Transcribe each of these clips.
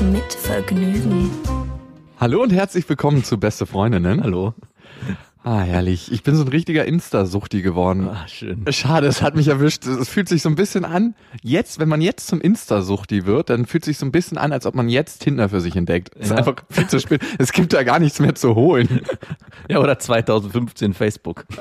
Mit Vergnügen. Hallo und herzlich willkommen zu Beste Freundinnen. Hallo. Ah, herrlich. Ich bin so ein richtiger Insta-Suchti geworden. Ah, schön. Schade, es hat mich erwischt. Es fühlt sich so ein bisschen an, jetzt, wenn man jetzt zum Insta-Suchti wird, dann fühlt sich so ein bisschen an, als ob man jetzt Tinder für sich entdeckt. Es ist Ja. einfach viel zu spät. Es gibt da gar nichts mehr zu holen. Ja, oder 2015 Facebook.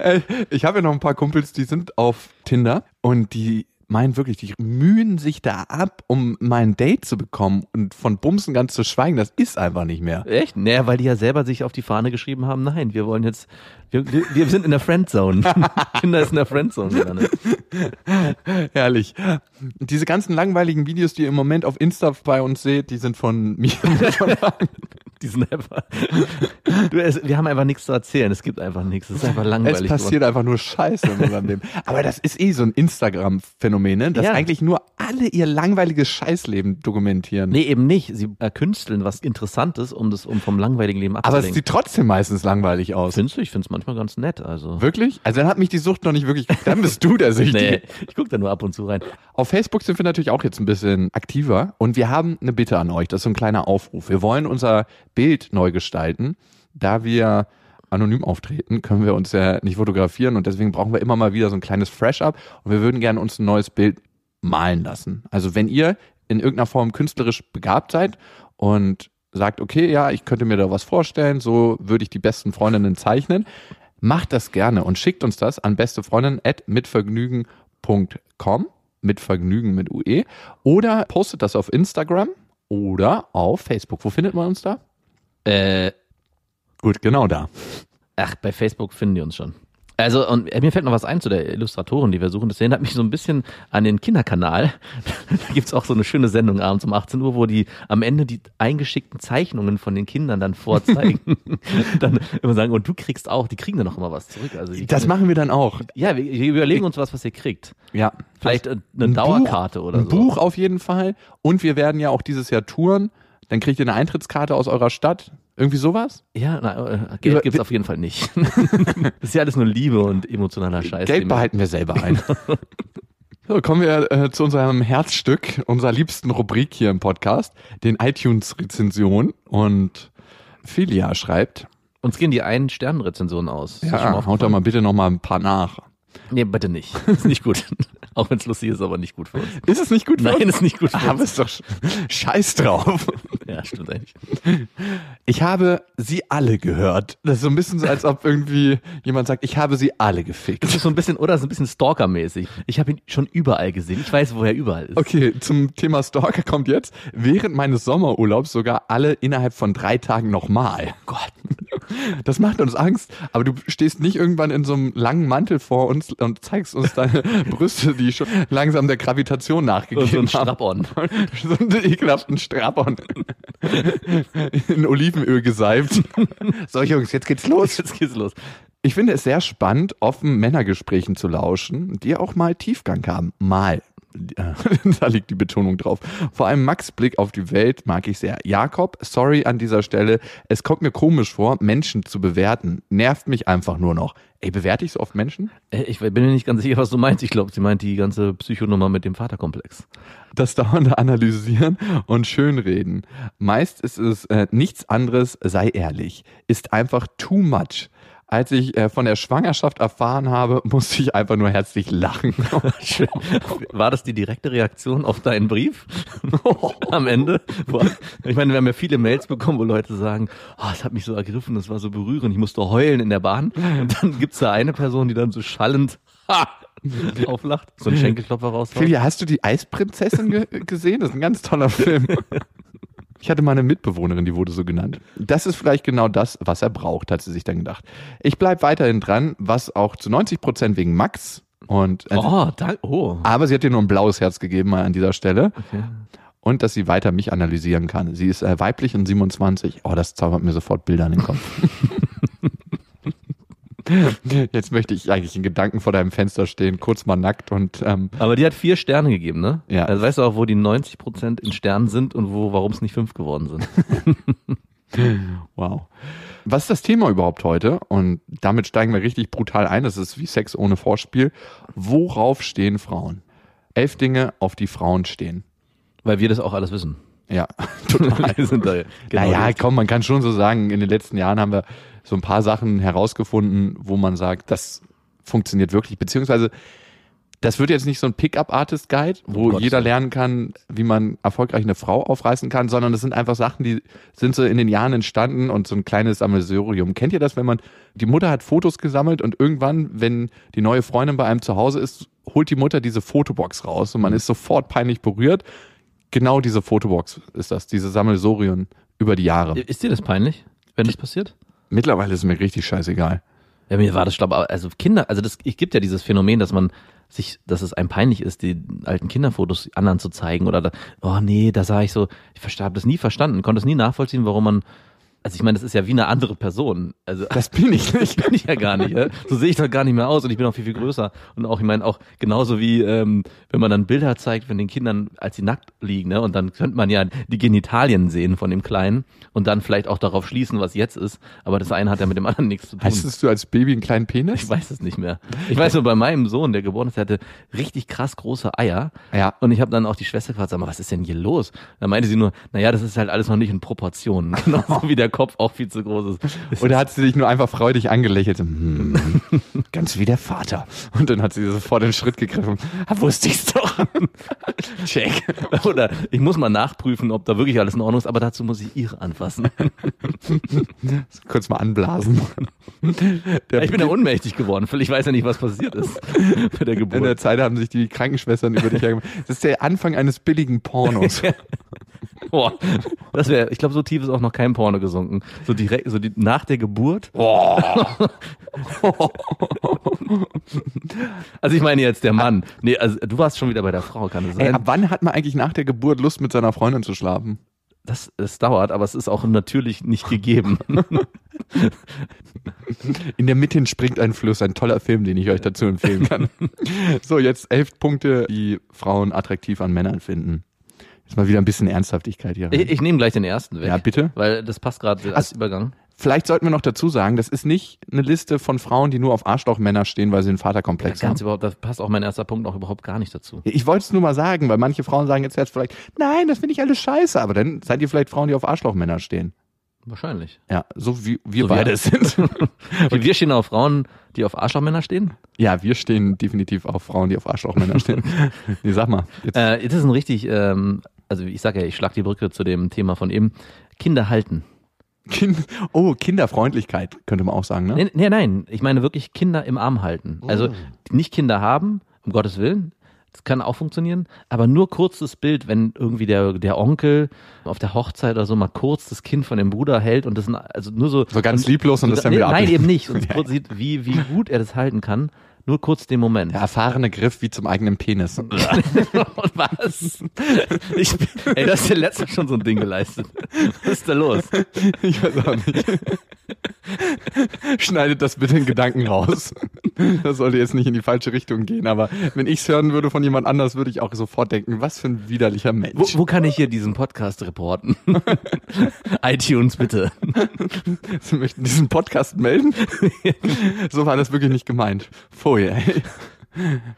Äh, Ich habe ja noch ein paar Kumpels, die sind auf Tinder und die meinen wirklich, die mühen sich da ab, um mal ein Date zu bekommen und von Bumsen ganz zu schweigen. Das ist einfach nicht mehr. Echt? Naja, weil die ja selber sich auf die Fahne geschrieben haben, nein, wir wollen jetzt, wir, wir, wir sind in der Friendzone. Kinder ist in der Friendzone. Herrlich. Diese ganzen langweiligen Videos, die ihr im Moment auf Insta bei uns seht, die sind von mir. Die sind einfach, du, es, wir haben einfach nichts zu erzählen, es gibt einfach nichts, es ist einfach es langweilig. passiert einfach nur Scheiße in unserem Leben. Aber das ist eh so ein Instagram-Phänomen, ne? dass Ja. eigentlich nur alle ihr langweiliges Scheißleben dokumentieren. Nee, eben nicht. Sie erkünsteln was Interessantes, um das um vom langweiligen Leben Aber es abzulenken. sieht trotzdem meistens langweilig aus. Findest du? Ich find's manchmal ganz nett, also. Wirklich? Also dann hat mich die Sucht noch nicht wirklich. Dann bist du der Süchtige. Nee, ich guck da nur ab und zu rein. Auf Facebook sind wir natürlich auch jetzt ein bisschen aktiver und wir haben eine Bitte an euch. Das ist so ein kleiner Aufruf. Wir wollen unser Bild neu gestalten. Da wir anonym auftreten, können wir uns ja nicht fotografieren und deswegen brauchen wir immer mal wieder so ein kleines Fresh-Up und wir würden gerne uns ein neues Bild malen lassen. Also wenn ihr in irgendeiner Form künstlerisch begabt seid und sagt, okay, ja, ich könnte mir da was vorstellen, so würde ich die besten Freundinnen zeichnen, macht das gerne und schickt uns das an bestefreundin@mitvergnügen.com mit Vergnügen mit UE oder postet das auf Instagram oder auf Facebook. Wo findet man uns da? Äh, Gut, genau da. Ach, bei Facebook finden die uns schon. Also, und mir fällt noch was ein zu der Illustratorin, die wir suchen. Das erinnert mich so ein bisschen an den Kinderkanal. da gibt's auch so eine schöne Sendung abends um 18 Uhr, wo die am Ende die eingeschickten Zeichnungen von den Kindern dann vorzeigen. dann immer sagen, und du kriegst auch, die kriegen dann noch immer was zurück. Also Das Kinder- machen wir dann auch. Ja, wir, wir überlegen uns was, was ihr kriegt. Ja. Vielleicht äh, eine Ein Dauerkarte Buch, oder ein so. Buch auf jeden Fall. Und wir werden ja auch dieses Jahr touren. Dann kriegt ihr eine Eintrittskarte aus eurer Stadt. Irgendwie sowas? Ja, na, äh, Geld Über- gibt's auf jeden Fall nicht. das ist ja alles nur Liebe und emotionaler Scheiß. Geld behalten wir selber ein. so, kommen wir äh, zu unserem Herzstück, unserer liebsten Rubrik hier im Podcast, den iTunes-Rezension. Und Filia schreibt, Uns gehen die einen Sternenrezensionen aus. Ja, haut doch mal bitte noch mal ein paar nach. Nee, bitte nicht. Ist nicht gut. Auch wenn es lustig ist, aber nicht gut für uns. Ist es nicht gut für Nein, uns? ist nicht gut für Aber uns. ist doch sch- scheiß drauf. Ja, stimmt eigentlich. Ich habe sie alle gehört. Das ist so ein bisschen so, als ob irgendwie jemand sagt, ich habe sie alle gefickt. Das ist so ein bisschen, oder so ein bisschen Stalker-mäßig. Ich habe ihn schon überall gesehen. Ich weiß, wo er überall ist. Okay, zum Thema Stalker kommt jetzt während meines Sommerurlaubs sogar alle innerhalb von drei Tagen nochmal. Gott. Das macht uns Angst, aber du stehst nicht irgendwann in so einem langen Mantel vor uns und zeigst uns deine Brüste, die schon langsam der Gravitation Und so nachgegeben ein haben. Strap-on. so einen ekelhaften Strapon. In Olivenöl geseibt. So Jungs, jetzt geht's los. Jetzt geht's los. Ich finde es sehr spannend, offen Männergesprächen zu lauschen, die auch mal Tiefgang haben. Mal. da liegt die Betonung drauf. Vor allem Max Blick auf die Welt mag ich sehr. Jakob, sorry an dieser Stelle. Es kommt mir komisch vor, Menschen zu bewerten. Nervt mich einfach nur noch. Ey, bewerte ich so oft Menschen? Äh, Ich bin mir nicht ganz sicher, was du meinst. Ich glaube, sie meint die ganze Psychonummer mit dem Vaterkomplex. Das dauernde Analysieren und Schönreden. Meist ist es äh, nichts anderes, sei ehrlich. Ist einfach too much. Als ich äh, von der Schwangerschaft erfahren habe, musste ich einfach nur herzlich lachen. War das die direkte Reaktion auf deinen Brief am Ende? Ich meine, wir haben ja viele Mails bekommen, wo Leute sagen, oh, es hat mich so ergriffen, das war so berührend, ich musste heulen in der Bahn. Und dann gibt's da eine Person, die dann so schallend ha, auflacht, so einen Schenkelklopfer raushaut. Filia, hast du die Eisprinzessin ge gesehen? Das ist ein ganz toller Film. Ich hatte mal eine Mitbewohnerin, die wurde so genannt. Das ist vielleicht genau das, was er braucht, hat sie sich dann gedacht. Ich bleib weiterhin dran, was auch zu 90 Prozent wegen Max und Oh, danke. Oh. aber sie hat dir nur ein blaues Herz gegeben mal an dieser Stelle. und dass sie weiter mich analysieren kann. Sie ist äh, weiblich und 27. Oh, das zaubert mir sofort Bilder in den Kopf. Jetzt möchte ich eigentlich in Gedanken vor deinem Fenster stehen, kurz mal nackt und ähm, Aber die hat vier Sterne gegeben, ne? Ja. Also weißt du auch, wo die 90 Prozent in Sternen sind und wo, warum es nicht fünf geworden sind. wow. Was ist das Thema überhaupt heute? Und damit steigen wir richtig brutal ein. Das ist wie Sex ohne Vorspiel. Worauf stehen Frauen? Elf Dinge, auf die Frauen stehen. Weil wir das auch alles wissen. Ja, total. Sind da genau naja, komm, man kann schon so sagen, in den letzten Jahren haben wir so ein paar Sachen herausgefunden, wo man sagt, das funktioniert wirklich, beziehungsweise das wird jetzt nicht so ein Pickup-Artist-Guide, wo Gottes jeder lernen kann, wie man erfolgreich eine Frau aufreißen kann, sondern das sind einfach Sachen, die sind so in den Jahren entstanden und so ein kleines Sammelsurium. Kennt ihr das, wenn man, die Mutter hat Fotos gesammelt und irgendwann, wenn die neue Freundin bei einem zu Hause ist, holt die Mutter diese Fotobox raus und man ist sofort peinlich berührt. Genau diese Fotobox ist das, diese Sammelsurium über die Jahre. Ist dir das peinlich, wenn das passiert? Mittlerweile ist es mir richtig scheißegal. Ja, mir war das, glaube ich, also Kinder, also das, es gibt ja dieses Phänomen, dass man sich, dass es einem peinlich ist, die alten Kinderfotos anderen zu zeigen oder da, oh nee, da sah ich so, ich habe das nie verstanden, konnte es nie nachvollziehen, warum man, also ich meine, das ist ja wie eine andere Person, also Das bin ich nicht. bin ich ja gar nicht, ja? so sehe ich doch gar nicht mehr aus und ich bin auch viel, viel größer und auch, ich meine, auch genauso wie, ähm, wenn man dann Bilder zeigt von den Kindern, als sie nackt liegen, ne, und dann könnte man ja die Genitalien sehen von dem Kleinen und dann vielleicht auch darauf schließen, was jetzt ist, aber das eine hat ja mit dem anderen nichts zu tun. Heißt du als Baby einen kleinen Penis? Ich weiß es nicht mehr. Ich weiß nur, bei meinem Sohn, der geboren ist, der hatte richtig krass große Eier. Ja. Und ich habe dann auch die Schwester gefragt, sag mal, was ist denn hier los? Da meinte sie nur, naja, das ist halt alles noch nicht in Proportionen. Genauso wie der Kopf auch viel zu groß ist. Oder hat sie dich nur einfach freudig angelächelt? Hm, ganz wie der Vater. Und dann hat sie sofort den Schritt gegriffen. Ah, wusste ich's doch. Check. Oder ich muss mal nachprüfen, ob da wirklich alles in Ordnung ist, aber dazu muss ich ihre anfassen. Kurz mal anblasen. Der Ich bin ja ohnmächtig geworden. Ich weiß ja nicht, was passiert ist bei der in Geburt. der Zeit haben sich die Krankenschwestern über dich hergemacht. Das ist der Anfang eines billigen Pornos. Boah, das wäre, ich glaube, so tief ist auch noch kein Porno gesunken. So direkt, so die, nach der Geburt. Also ich meine jetzt der Mann. Nee, also du warst schon wieder bei der Frau, kann es Ey, sein? ab wann hat man eigentlich nach der Geburt Lust, mit seiner Freundin zu schlafen? das, es dauert, aber es ist auch natürlich nicht gegeben. In der Mitte springt ein Fluss, ein toller Film, den ich euch dazu empfehlen kann. so, jetzt elf Punkte, die Frauen attraktiv an Männern finden. Jetzt mal wieder ein bisschen Ernsthaftigkeit hier rein. Ich, ich nehme gleich den ersten weg. Ja, bitte. Weil das passt gerade als Übergang. Vielleicht sollten wir noch dazu sagen, das ist nicht eine Liste von Frauen, die nur auf Arschlochmänner stehen, weil sie einen Vaterkomplex Ganz haben. überhaupt, das passt auch mein erster Punkt auch überhaupt gar nicht dazu. Ich wollte es nur mal sagen, weil manche Frauen sagen jetzt, vielleicht, nein, das finde ich alles scheiße, aber dann seid ihr vielleicht Frauen, die auf Arschlochmänner stehen. Wahrscheinlich. Ja, so wie wir So beide wir. sind. Und wir stehen auf Frauen, die auf Arschlochmänner stehen? ja, wir stehen definitiv auf Frauen, die auf Arschlochmänner stehen. nee, sag mal. Jetzt, Äh, das ist ein richtig, ähm, also ich sage ja, ich schlag die Brücke zu dem Thema von eben. Kinder halten. kind, oh, Kinderfreundlichkeit, könnte man auch sagen, ne? Nee, nee, nein, ich meine wirklich Kinder im Arm halten. Also nicht Kinder haben, um Gottes Willen. Das kann auch funktionieren, aber nur kurz das Bild, wenn irgendwie der, der Onkel auf der Hochzeit oder so mal kurz das Kind von dem Bruder hält und das also nur so. So ganz lieblos und das dann nee, wieder Nein, eben nicht. Und kurz sieht, wie, wie gut er das halten kann. Nur kurz den Moment. Der erfahrene Griff wie zum eigenen Penis. Was? Ich, ey, das ist ja letztens schon so ein Ding geleistet. Was ist da los? Ich weiß auch nicht. Schneidet das bitte in Gedanken raus. Das sollte jetzt nicht in die falsche Richtung gehen, aber wenn ich es hören würde von jemand anders, würde ich auch sofort denken, was für ein widerlicher Mensch. Wo, wo kann ich hier diesen Podcast reporten? iTunes bitte. Sie möchten diesen Podcast melden? so war das wirklich nicht gemeint. Pfui, ey.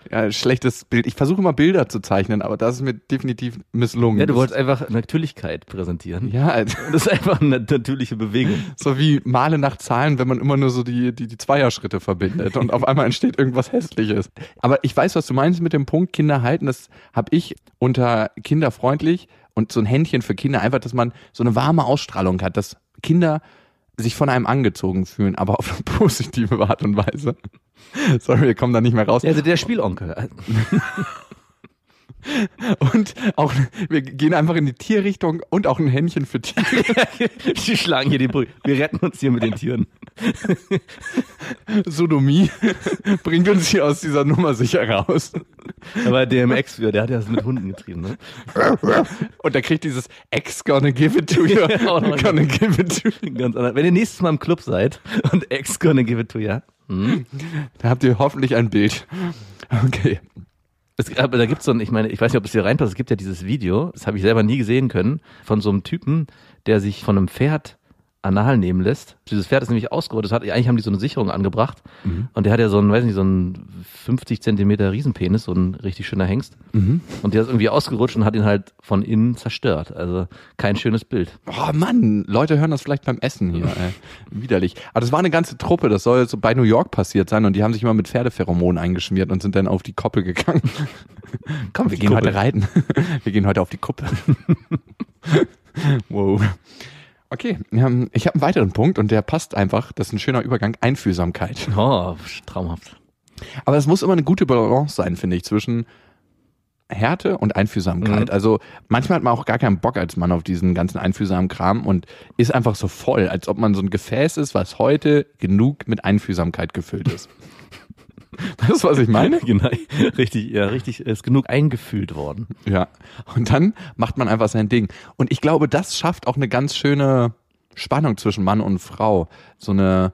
Ja, schlechtes Bild. Ich versuche immer Bilder zu zeichnen, aber das ist mir definitiv misslungen. Ja, du wolltest einfach Natürlichkeit präsentieren. Ja, Alter. Das ist einfach eine natürliche Bewegung. so wie Male nach Zahlen, wenn man immer nur so die, die, die Zweierschritte verbindet und auf einmal entsteht irgendwas Hässliches. Aber ich weiß, was du meinst mit dem Punkt Kinder halten. Das habe ich unter kinderfreundlich und so ein Händchen für Kinder einfach, dass man so eine warme Ausstrahlung hat, dass Kinder sich von einem angezogen fühlen, aber auf eine positive Art und Weise. Sorry, wir kommen da nicht mehr raus. Ja, also der Spielonkel. Und auch, wir gehen einfach in die Tierrichtung und auch ein Händchen für Tiere. Die schlagen hier die Brücke. Wir retten uns hier mit den Tieren. Sodomie bringt uns hier aus dieser Nummer sicher raus. Aber DMX für, der hat ja das mit Hunden getrieben, ne? Und der kriegt dieses X gonna give it to you. Gonna give it to you. Ganz anders. Wenn ihr nächstes Mal im Club seid und X gonna give it to ya. Da habt ihr hoffentlich ein Bild. Okay. Es, aber da gibt's so ein, ich meine, ich weiß nicht, ob es hier reinpasst, es gibt ja dieses Video, das habe ich selber nie gesehen können, von so einem Typen, der sich von einem Pferd anal nehmen lässt. Dieses Pferd ist nämlich ausgerottet, hat, eigentlich haben die so eine Sicherung angebracht und der hat ja so einen, weiß nicht, so einen 50 Zentimeter Riesenpenis, so ein richtig schöner Hengst und der ist irgendwie ausgerutscht und hat ihn halt von innen zerstört. Also kein schönes Bild. Oh Mann, Leute hören das vielleicht beim Essen hier. Ey. Widerlich. Aber das war eine ganze Truppe, das soll so bei New York passiert sein und die haben sich immer mit Pferdepheromonen eingeschmiert und sind dann auf die Koppel gegangen. Komm, wir gehen Kuppel. heute reiten. Wir gehen heute auf die Kuppel. wow. Okay, ähm, ich habe einen weiteren Punkt und der passt einfach. Das ist ein schöner Übergang. Einfühlsamkeit. Oh, traumhaft. Aber es muss immer eine gute Balance sein, finde ich, zwischen Härte und Einfühlsamkeit. Mhm. Also manchmal hat man auch gar keinen Bock als Mann auf diesen ganzen einfühlsamen Kram und ist einfach so voll, als ob man so ein Gefäß ist, was heute genug mit Einfühlsamkeit gefüllt ist. Weißt du, was ich meine? Genau, richtig, ja, richtig, ist genug eingefühlt worden. Ja. Und dann macht man einfach sein Ding. Und ich glaube, das schafft auch eine ganz schöne Spannung zwischen Mann und Frau. So eine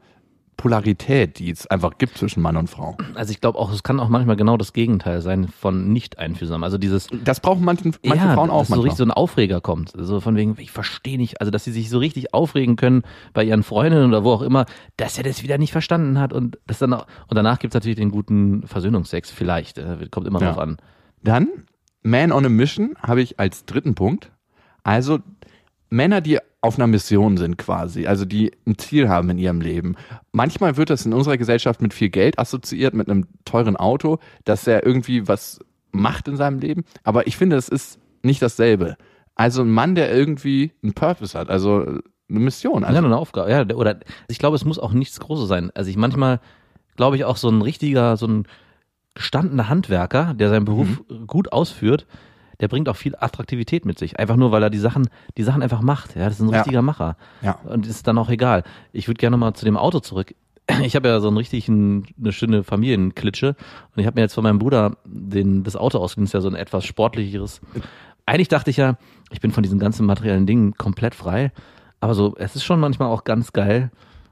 Polarität, die es einfach gibt zwischen Mann und Frau. Also ich glaube auch, es kann auch manchmal genau das Gegenteil sein von nicht einfühlsam. Also dieses Das brauchen manche, manche ja, Frauen auch dass so richtig so ein Aufreger kommt. So von wegen, ich verstehe nicht, also dass sie sich so richtig aufregen können bei ihren Freundinnen oder wo auch immer, dass er das wieder nicht verstanden hat und das dann auch, und danach gibt's natürlich den guten Versöhnungsex, vielleicht, äh, kommt immer Ja. drauf an. Dann Man on a Mission habe ich als dritten Punkt. Also Männer, die auf einer Mission sind quasi, also die ein Ziel haben in ihrem Leben. Manchmal wird das in unserer Gesellschaft mit viel Geld assoziiert, mit einem teuren Auto, dass er irgendwie was macht in seinem Leben. Aber ich finde, es ist nicht dasselbe. Also ein Mann, der irgendwie einen Purpose hat, also eine Mission. Ja, Also, nur eine Aufgabe. Ja, der- oder ich glaube, es muss auch nichts Großes sein. Also ich manchmal glaube ich auch so ein richtiger, so ein gestandener Handwerker, der seinen Beruf Mhm. gut ausführt, der bringt auch viel Attraktivität mit sich. Einfach nur, weil er die Sachen, die Sachen einfach macht. Ja, das ist ein Ja. richtiger Macher. Ja. Und ist dann auch egal. Ich würde gerne mal zu dem Auto zurück. Ich habe ja so einen richtigen, eine schöne Familienklitsche und ich habe mir jetzt von meinem Bruder den, das Auto ausgeliehen, das ist ja so ein etwas sportlicheres. Eigentlich dachte ich ja, ich bin von diesen ganzen materiellen Dingen komplett frei, aber so, es ist schon manchmal auch ganz geil,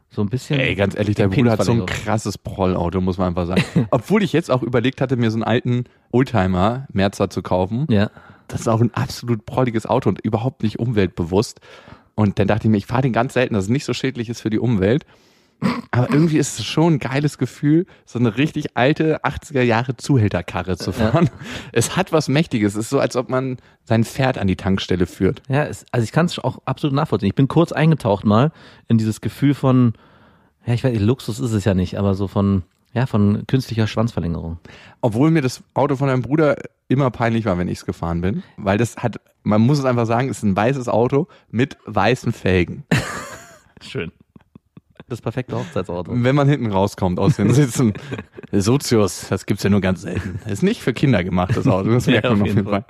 so ein bisschen. Ey, ganz ehrlich, der die Bruder hat so ein krasses Prollauto, muss man einfach sagen. Obwohl ich jetzt auch überlegt hatte, mir so einen alten Oldtimer Merzer zu kaufen. Ja. Das ist auch ein absolut prolliges Auto und überhaupt nicht umweltbewusst. Und dann dachte ich mir, ich fahre den ganz selten, dass es nicht so schädlich ist für die Umwelt. Aber irgendwie ist es schon ein geiles Gefühl, so eine richtig alte 80er Jahre Zuhälterkarre zu fahren. Es hat was Mächtiges. Es ist so, als ob man sein Pferd an die Tankstelle führt. Ja, es, also ich kann es auch absolut nachvollziehen. Ich bin kurz eingetaucht mal in dieses Gefühl von, ja, ich weiß nicht, Luxus ist es ja nicht, aber so von, ja, von künstlicher Schwanzverlängerung. Obwohl mir das Auto von meinem Bruder immer peinlich war, wenn ich es gefahren bin. Weil das hat, man muss es einfach sagen, es ist ein weißes Auto mit weißen Felgen. Schön. Das perfekte Hochzeitsauto. Wenn man hinten rauskommt aus den Sitzen. Sozius, das gibt's ja nur ganz selten. Das ist nicht für Kinder gemacht, das Auto. Das Ja, merkt man auf jeden jeden Fall.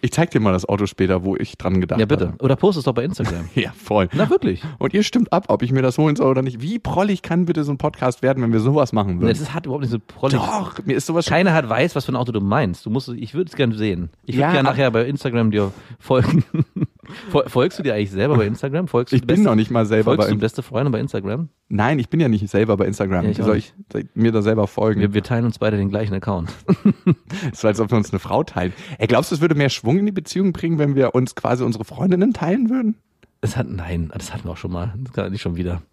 Ich zeig dir mal das Auto später, wo ich dran gedacht Ja, bitte. habe. Oder post es doch bei Instagram. Ja, voll. Na, wirklich. Und ihr stimmt ab, ob ich mir das holen soll oder nicht. Wie prollig kann bitte so ein Podcast werden, wenn wir sowas machen würden? Das hat überhaupt nicht so prollig. Doch, mir ist sowas Keiner hat weiß, was für ein Auto du meinst. Du musst, ich würde es gerne sehen. Ich würde Ja, gerne nachher bei Instagram dir folgen. Fol- Folgst du dir eigentlich selber bei Instagram? Folgst du Ich bin noch nicht mal selber Folgst bei du beste Freunde bei Instagram? Nein, ich bin ja nicht selber bei Instagram. Ja, ich soll ich mir da selber folgen? Wir, wir teilen uns beide den gleichen Account. Es ist, als ob wir uns eine Frau teilen. Ey, glaubst du, es würde mehr Schwung in die Beziehung bringen, wenn wir uns quasi unsere Freundinnen teilen würden? Das hat, nein, das hatten wir auch schon mal. Das kann nicht schon wieder.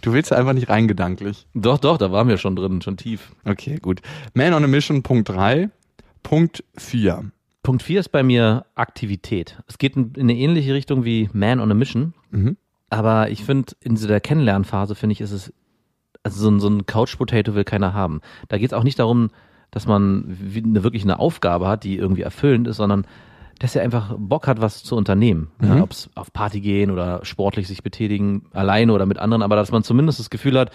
Du willst einfach nicht rein gedanklich. Doch, doch, da waren wir schon drin, schon tief. Okay, gut. Man on a Mission, Punkt 3. Punkt 4. Punkt 4 ist bei mir Aktivität. Es geht in in eine ähnliche Richtung wie Man on a Mission. Mhm. Aber ich finde, in so der Kennenlernphase, finde ich, ist es, also so ein, so ein Couch-Potato will keiner haben. Da geht es auch nicht darum, dass man eine, wirklich eine Aufgabe hat, die irgendwie erfüllend ist, sondern dass er einfach Bock hat, was zu unternehmen. Ja, Ob es auf Party gehen oder sportlich sich betätigen, alleine oder mit anderen, aber dass man zumindest das Gefühl hat,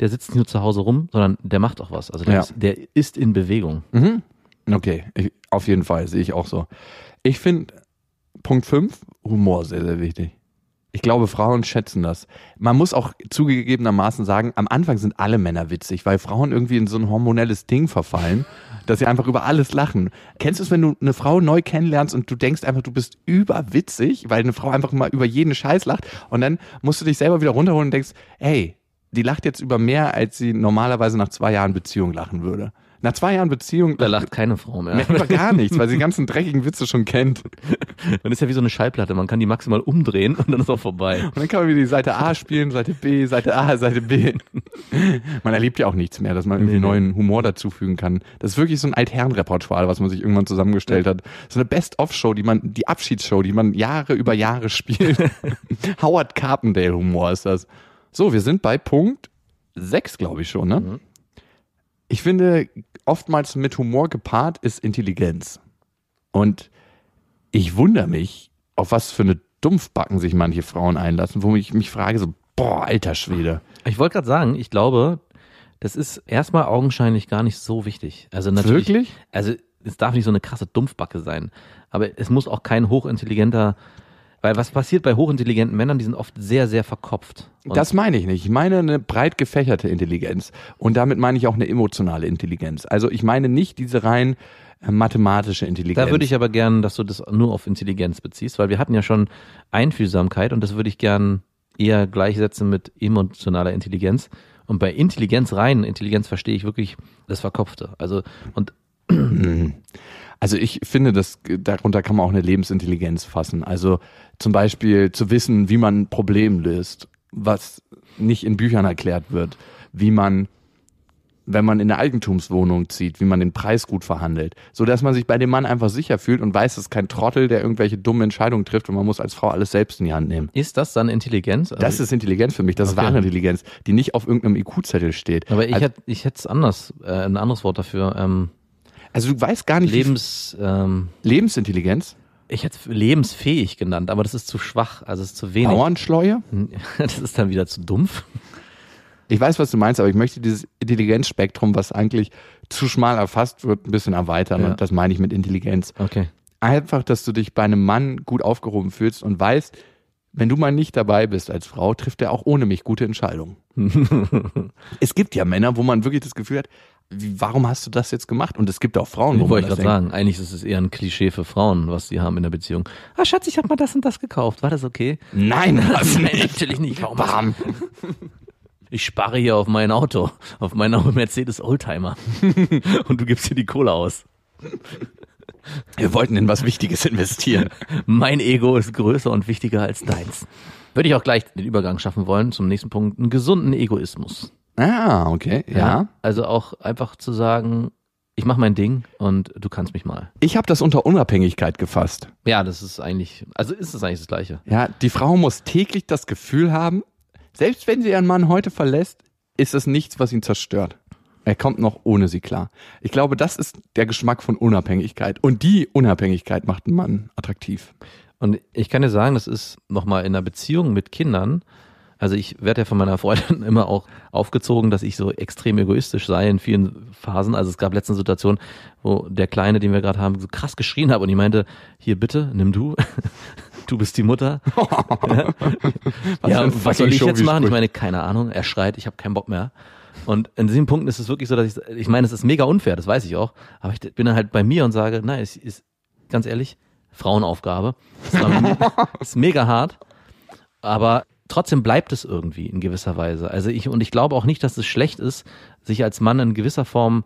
der sitzt nicht nur zu Hause rum, sondern der macht auch was. Also der, Ja. ist, der ist in Bewegung. Mhm. Okay, ich, auf jeden Fall sehe ich auch so. Ich finde Punkt 5, Humor sehr, sehr wichtig. Ich glaube, Frauen schätzen das. Man muss auch zugegebenermaßen sagen, am Anfang sind alle Männer witzig, weil Frauen irgendwie in so ein hormonelles Ding verfallen, dass sie einfach über alles lachen. Kennst du es, wenn du eine Frau neu kennenlernst und du denkst einfach, du bist überwitzig, weil eine Frau einfach mal über jeden Scheiß lacht und dann musst du dich selber wieder runterholen und denkst, hey, die lacht jetzt über mehr, als sie normalerweise nach zwei Jahren Beziehung lachen würde. Nach zwei Jahren Beziehung. Da lacht keine Frau mehr. über gar nichts, weil sie die ganzen dreckigen Witze schon kennt. Man ist ja wie so eine Schallplatte, man kann die maximal umdrehen und dann ist auch vorbei. Und dann kann man wieder die Seite A spielen, Seite B, Seite A, Seite B. Man erlebt ja auch nichts mehr, dass man irgendwie Nee, nee. neuen Humor dazufügen kann. Das ist wirklich so ein Altherrenrepertoire, was man sich irgendwann zusammengestellt hat. So eine Best-of-Show, die man, die Abschiedsshow, die man Jahre über Jahre spielt. Howard Carpendale-Humor ist das. So, wir sind bei Punkt 6, glaube ich schon, ne? Mhm. Ich finde, oftmals mit Humor gepaart ist Intelligenz. Und ich wundere mich, auf was für eine Dumpfbacken sich manche Frauen einlassen, wo ich mich frage, so, boah, alter Schwede. Ich wollte gerade sagen, ich glaube, das ist erstmal augenscheinlich gar nicht so wichtig. Also natürlich. Wirklich? Also es darf nicht so eine krasse Dumpfbacke sein. Aber es muss auch kein hochintelligenter, weil was passiert bei hochintelligenten Männern, die sind oft sehr, sehr verkopft. Und Das meine ich nicht. Ich meine eine breit gefächerte Intelligenz. Und damit meine ich auch eine emotionale Intelligenz. Also ich meine nicht diese rein äh, mathematische Intelligenz. da würde ich aber gern, dass du das nur auf Intelligenz beziehst, weil wir hatten ja schon Einfühlsamkeit und das würde ich gern eher gleichsetzen mit emotionaler Intelligenz. Und bei Intelligenz rein, Intelligenz verstehe ich wirklich das Verkopfte. Also, und Also ich finde, dass darunter kann man auch eine Lebensintelligenz fassen. Also zum Beispiel zu wissen, wie man ein Problem löst, was nicht in Büchern erklärt wird, wie man, wenn man in eine Eigentumswohnung zieht, wie man den Preis gut verhandelt, so dass man sich bei dem Mann einfach sicher fühlt und weiß, es ist kein Trottel, der irgendwelche dummen Entscheidungen trifft und man muss als Frau alles selbst in die Hand nehmen. ist das dann Intelligenz? Also, Das ist Intelligenz für mich, das ist Okay. wahre Intelligenz, die nicht auf irgendeinem IQ-Zettel steht. aber ich also, hätte ich hätte es anders, äh, ein anderes Wort dafür. Ähm, also du weißt gar nicht, Lebens, ähm, Lebensintelligenz, ich hätte es lebensfähig genannt, aber das ist zu schwach, also es ist zu wenig. Bauernschleue. Das ist dann wieder zu dumpf. Ich weiß, was du meinst, aber ich möchte dieses Intelligenzspektrum, was eigentlich zu schmal erfasst wird, ein bisschen erweitern. Ja. Und das meine ich mit Intelligenz. Okay. Einfach, dass du dich bei einem Mann gut aufgehoben fühlst und weißt, wenn du mal nicht dabei bist als Frau, trifft er auch ohne mich gute Entscheidungen. es gibt ja Männer, wo man wirklich das Gefühl hat, wie, warum hast du das jetzt gemacht? Und es gibt auch Frauen, wo Wollte ich gerade sagen. Eigentlich ist es eher ein Klischee für Frauen, was sie haben in der Beziehung. Ah, Schatz, ich habe mal das und das gekauft. War das okay? Nein, das nicht. natürlich nicht. Warum? Bam. Ich spare hier auf mein Auto, auf meinen Mercedes Oldtimer. und du gibst hier die Kohle aus. Wir wollten in was Wichtiges investieren. Mein Ego ist größer und wichtiger als deins. Würde ich auch gleich den Übergang schaffen wollen zum nächsten Punkt. Einen gesunden Egoismus. Ah, okay, ja. Also auch einfach zu sagen, ich mache mein Ding und du kannst mich mal. Ich habe das unter Unabhängigkeit gefasst. Ja, das ist eigentlich, also ist es eigentlich das Gleiche. Ja, die Frau muss täglich das Gefühl haben, selbst wenn sie ihren Mann heute verlässt, ist es nichts, was ihn zerstört. Er kommt noch ohne sie klar. Ich glaube, das ist der Geschmack von Unabhängigkeit. Und die Unabhängigkeit macht einen Mann attraktiv. Und ich kann dir sagen, das ist nochmal in einer Beziehung mit Kindern. Also ich werde ja von meiner Freundin immer auch aufgezogen, dass ich so extrem egoistisch sei in vielen Phasen. Also es gab letzte Situation, wo der Kleine, den wir gerade haben, so krass geschrien hat und ich meinte, hier bitte, nimm du. Du bist die Mutter. ja, ein was soll ich jetzt machen? Ich meine, keine Ahnung. Er schreit, ich habe keinen Bock mehr. Und in diesem Punkt ist es wirklich so, dass ich, ich meine, es ist mega unfair, das weiß ich auch. Aber ich bin dann halt bei mir und sage, nein, es ist ganz ehrlich, Frauenaufgabe. Das war- ist mega hart, aber trotzdem bleibt es irgendwie in gewisser Weise. Also ich, und ich glaube auch nicht, dass es schlecht ist, sich als Mann in gewisser Form